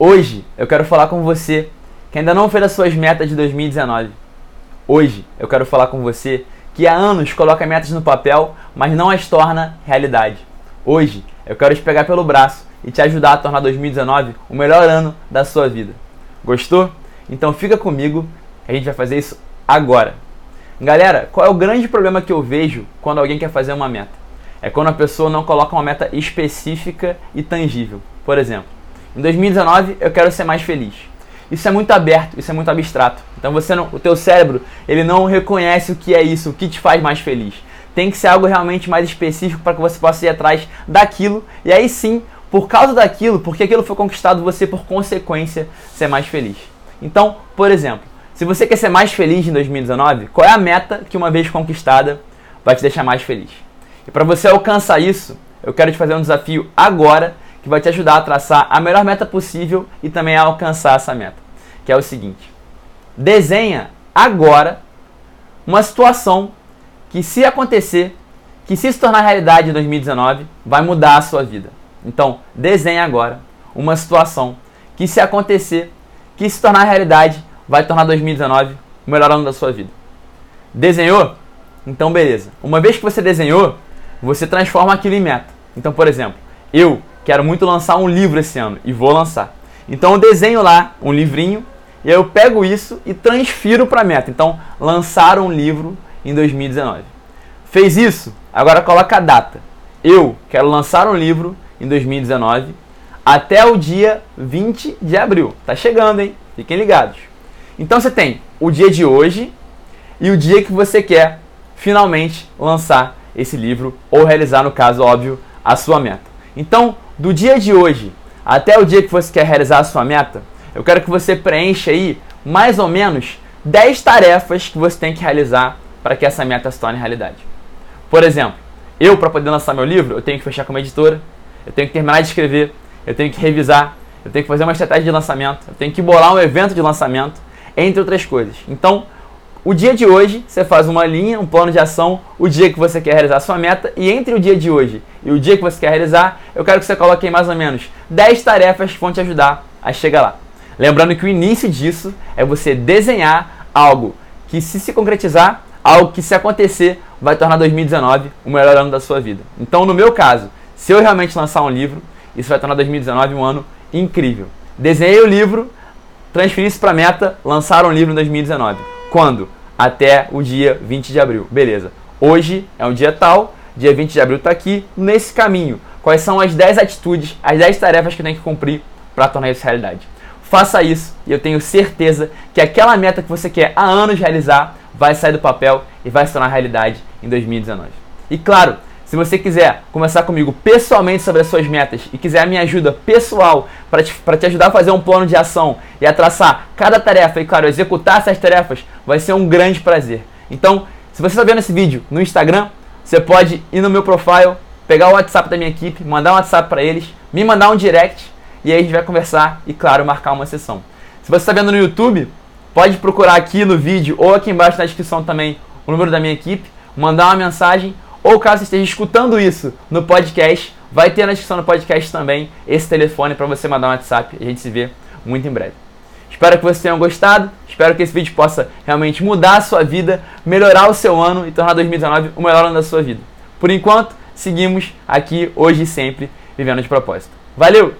Hoje eu quero falar com você que ainda não fez as suas metas de 2019. Hoje eu quero falar com você que há anos coloca metas no papel, mas não as torna realidade. Hoje eu quero te pegar pelo braço e te ajudar a tornar 2019 o melhor ano da sua vida. Gostou? Então fica comigo, a gente vai fazer isso agora. Galera, qual é o grande problema que eu vejo quando alguém quer fazer uma meta? É quando a pessoa não coloca uma meta específica e tangível. Por exemplo, em 2019 eu quero ser mais feliz. Isso é muito aberto, isso é muito abstrato. Então você não, o teu cérebro, ele não reconhece o que é isso, o que te faz mais feliz. Tem que ser algo realmente mais específico para que você possa ir atrás daquilo e aí sim, por causa daquilo, porque aquilo foi conquistado, você por consequência ser mais feliz. Então, por exemplo, se você quer ser mais feliz em 2019, qual é a meta que uma vez conquistada vai te deixar mais feliz? E para você alcançar isso, eu quero te fazer um desafio agora que vai te ajudar a traçar a melhor meta possível e também a alcançar essa meta, que é o seguinte: desenha agora uma situação que se acontecer, que se se tornar realidade em 2019, vai mudar a sua vida. Então, desenha agora uma situação que se acontecer, que se tornar realidade, vai tornar 2019 o melhor ano da sua vida. Desenhou? Então beleza. Uma vez que você desenhou, você transforma aquilo em meta. Então, por exemplo, eu quero muito lançar um livro esse ano e vou lançar. Então eu desenho lá um livrinho e aí eu pego isso e transfiro para a meta. Então, lançar um livro em 2019. Fez isso? Agora coloca a data. Eu quero lançar um livro em 2019 até o dia 20 de abril. Tá chegando, hein? Fiquem ligados. Então você tem o dia de hoje e o dia que você quer finalmente lançar esse livro ou realizar, no caso óbvio, a sua meta. Então, do dia de hoje até o dia que você quer realizar a sua meta, eu quero que você preencha aí mais ou menos 10 tarefas que você tem que realizar para que essa meta se torne realidade. Por exemplo, eu para poder lançar meu livro, eu tenho que fechar com uma editora, eu tenho que terminar de escrever, eu tenho que revisar, eu tenho que fazer uma estratégia de lançamento, eu tenho que bolar um evento de lançamento, entre outras coisas. Então, o dia de hoje, você faz uma linha, um plano de ação, o dia que você quer realizar sua meta, e entre o dia de hoje e o dia que você quer realizar, eu quero que você coloque aí mais ou menos 10 tarefas que vão te ajudar a chegar lá. Lembrando que o início disso é você desenhar algo que, se se concretizar, algo que, se acontecer, vai tornar 2019 o melhor ano da sua vida. Então, no meu caso, se eu realmente lançar um livro, isso vai tornar 2019 um ano incrível. Desenhei o livro, transferi isso para a meta, lançar um livro em 2019. Quando? Até o dia 20 de abril. Beleza. Hoje é um dia tal, dia 20 de abril está aqui, nesse caminho. Quais são as 10 atitudes, as 10 tarefas que tenho que cumprir para tornar isso realidade? Faça isso e eu tenho certeza que aquela meta que você quer há anos realizar vai sair do papel e vai se tornar realidade em 2019. E claro, se você quiser conversar comigo pessoalmente sobre as suas metas e quiser a minha ajuda pessoal para te, te ajudar a fazer um plano de ação e a traçar cada tarefa e, claro, executar essas tarefas, vai ser um grande prazer. Então, se você está vendo esse vídeo no Instagram, você pode ir no meu profile, pegar o WhatsApp da minha equipe, mandar um WhatsApp para eles, me mandar um direct e aí a gente vai conversar e, claro, marcar uma sessão. Se você está vendo no YouTube, pode procurar aqui no vídeo ou aqui embaixo na descrição também o número da minha equipe, mandar uma mensagem ou caso esteja escutando isso no podcast, vai ter na descrição do podcast também esse telefone para você mandar um WhatsApp. A gente se vê muito em breve. Espero que vocês tenham gostado. Espero que esse vídeo possa realmente mudar a sua vida, melhorar o seu ano e tornar 2019 o melhor ano da sua vida. Por enquanto, seguimos aqui hoje e sempre vivendo de propósito. Valeu!